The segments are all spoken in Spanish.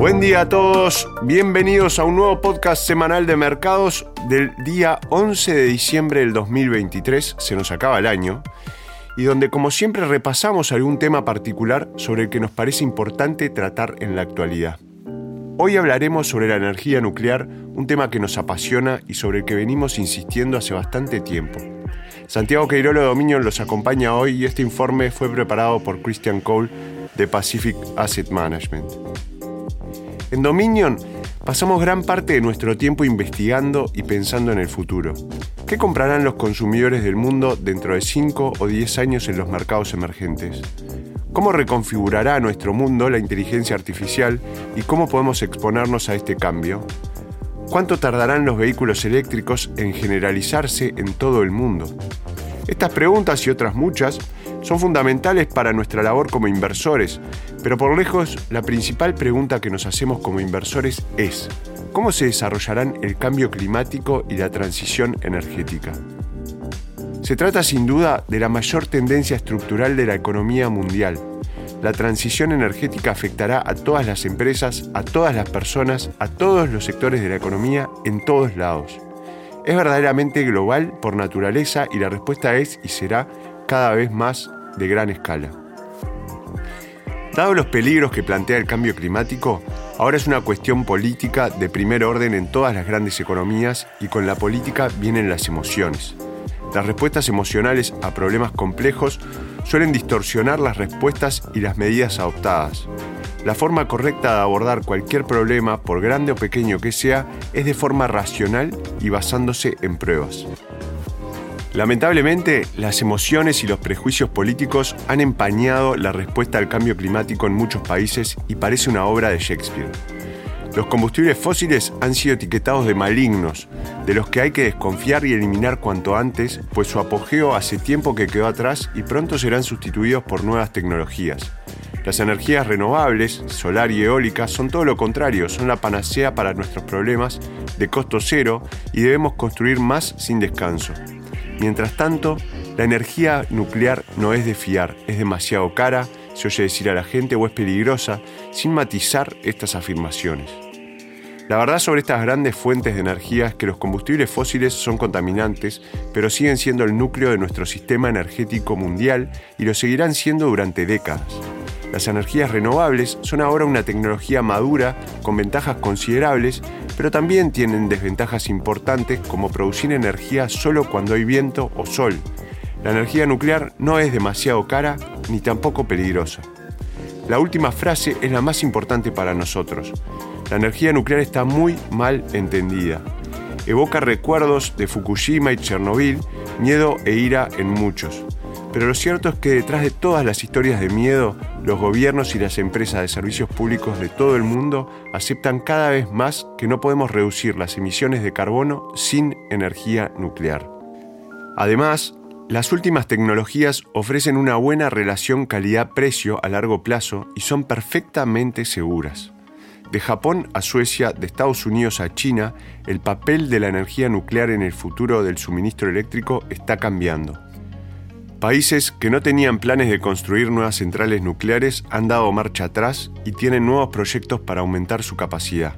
Buen día a todos, bienvenidos a un nuevo podcast semanal de mercados del día 11 de diciembre del 2023, se nos acaba el año, y donde como siempre repasamos algún tema particular sobre el que nos parece importante tratar en la actualidad. Hoy hablaremos sobre la energía nuclear, un tema que nos apasiona y sobre el que venimos insistiendo hace bastante tiempo. Santiago Queirolo Dominion los acompaña hoy y este informe fue preparado por Christian Cole de Pacific Asset Management. En Dominion pasamos gran parte de nuestro tiempo investigando y pensando en el futuro. ¿Qué comprarán los consumidores del mundo dentro de 5 o 10 años en los mercados emergentes? ¿Cómo reconfigurará nuestro mundo la inteligencia artificial y cómo podemos exponernos a este cambio? ¿Cuánto tardarán los vehículos eléctricos en generalizarse en todo el mundo? Estas preguntas y otras muchas son fundamentales para nuestra labor como inversores, pero por lejos la principal pregunta que nos hacemos como inversores es, ¿cómo se desarrollarán el cambio climático y la transición energética? Se trata sin duda de la mayor tendencia estructural de la economía mundial. La transición energética afectará a todas las empresas, a todas las personas, a todos los sectores de la economía en todos lados. Es verdaderamente global por naturaleza y la respuesta es y será cada vez más de gran escala. Dado los peligros que plantea el cambio climático, ahora es una cuestión política de primer orden en todas las grandes economías y con la política vienen las emociones. Las respuestas emocionales a problemas complejos suelen distorsionar las respuestas y las medidas adoptadas. La forma correcta de abordar cualquier problema, por grande o pequeño que sea, es de forma racional y basándose en pruebas. Lamentablemente, las emociones y los prejuicios políticos han empañado la respuesta al cambio climático en muchos países y parece una obra de Shakespeare. Los combustibles fósiles han sido etiquetados de malignos, de los que hay que desconfiar y eliminar cuanto antes, pues su apogeo hace tiempo que quedó atrás y pronto serán sustituidos por nuevas tecnologías. Las energías renovables, solar y eólica, son todo lo contrario, son la panacea para nuestros problemas de costo cero y debemos construir más sin descanso. Mientras tanto, la energía nuclear no es de fiar, es demasiado cara, se oye decir a la gente o es peligrosa, sin matizar estas afirmaciones. La verdad sobre estas grandes fuentes de energía es que los combustibles fósiles son contaminantes, pero siguen siendo el núcleo de nuestro sistema energético mundial y lo seguirán siendo durante décadas. Las energías renovables son ahora una tecnología madura con ventajas considerables, pero también tienen desventajas importantes como producir energía solo cuando hay viento o sol. La energía nuclear no es demasiado cara ni tampoco peligrosa. La última frase es la más importante para nosotros. La energía nuclear está muy mal entendida. Evoca recuerdos de Fukushima y Chernobyl, miedo e ira en muchos. Pero lo cierto es que detrás de todas las historias de miedo, los gobiernos y las empresas de servicios públicos de todo el mundo aceptan cada vez más que no podemos reducir las emisiones de carbono sin energía nuclear. Además, las últimas tecnologías ofrecen una buena relación calidad-precio a largo plazo y son perfectamente seguras. De Japón a Suecia, de Estados Unidos a China, el papel de la energía nuclear en el futuro del suministro eléctrico está cambiando. Países que no tenían planes de construir nuevas centrales nucleares han dado marcha atrás y tienen nuevos proyectos para aumentar su capacidad.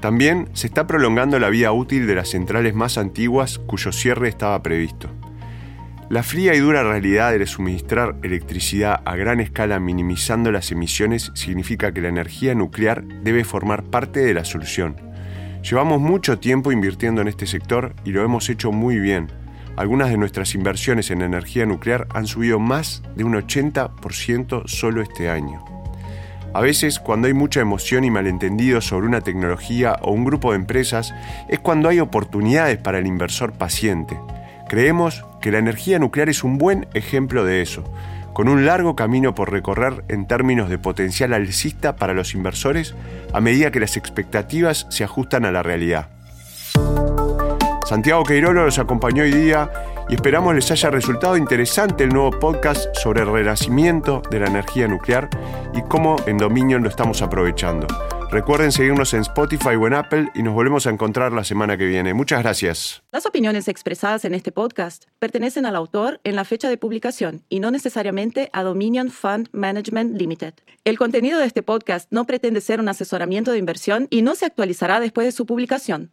También se está prolongando la vida útil de las centrales más antiguas cuyo cierre estaba previsto. La fría y dura realidad de suministrar electricidad a gran escala minimizando las emisiones significa que la energía nuclear debe formar parte de la solución. Llevamos mucho tiempo invirtiendo en este sector y lo hemos hecho muy bien algunas de nuestras inversiones en energía nuclear han subido más de un 80% solo este año. A veces, cuando hay mucha emoción y malentendido sobre una tecnología o un grupo de empresas, es cuando hay oportunidades para el inversor paciente. Creemos que la energía nuclear es un buen ejemplo de eso, con un largo camino por recorrer en términos de potencial alcista para los inversores a medida que las expectativas se ajustan a la realidad. Santiago Queirolo los acompañó hoy día y esperamos les haya resultado interesante el nuevo podcast sobre el renacimiento de la energía nuclear y cómo en Dominion lo estamos aprovechando. Recuerden seguirnos en Spotify o en Apple y nos volvemos a encontrar la semana que viene. Muchas gracias. Las opiniones expresadas en este podcast pertenecen al autor en la fecha de publicación y no necesariamente a Dominion Fund Management Limited. El contenido de este podcast no pretende ser un asesoramiento de inversión y no se actualizará después de su publicación.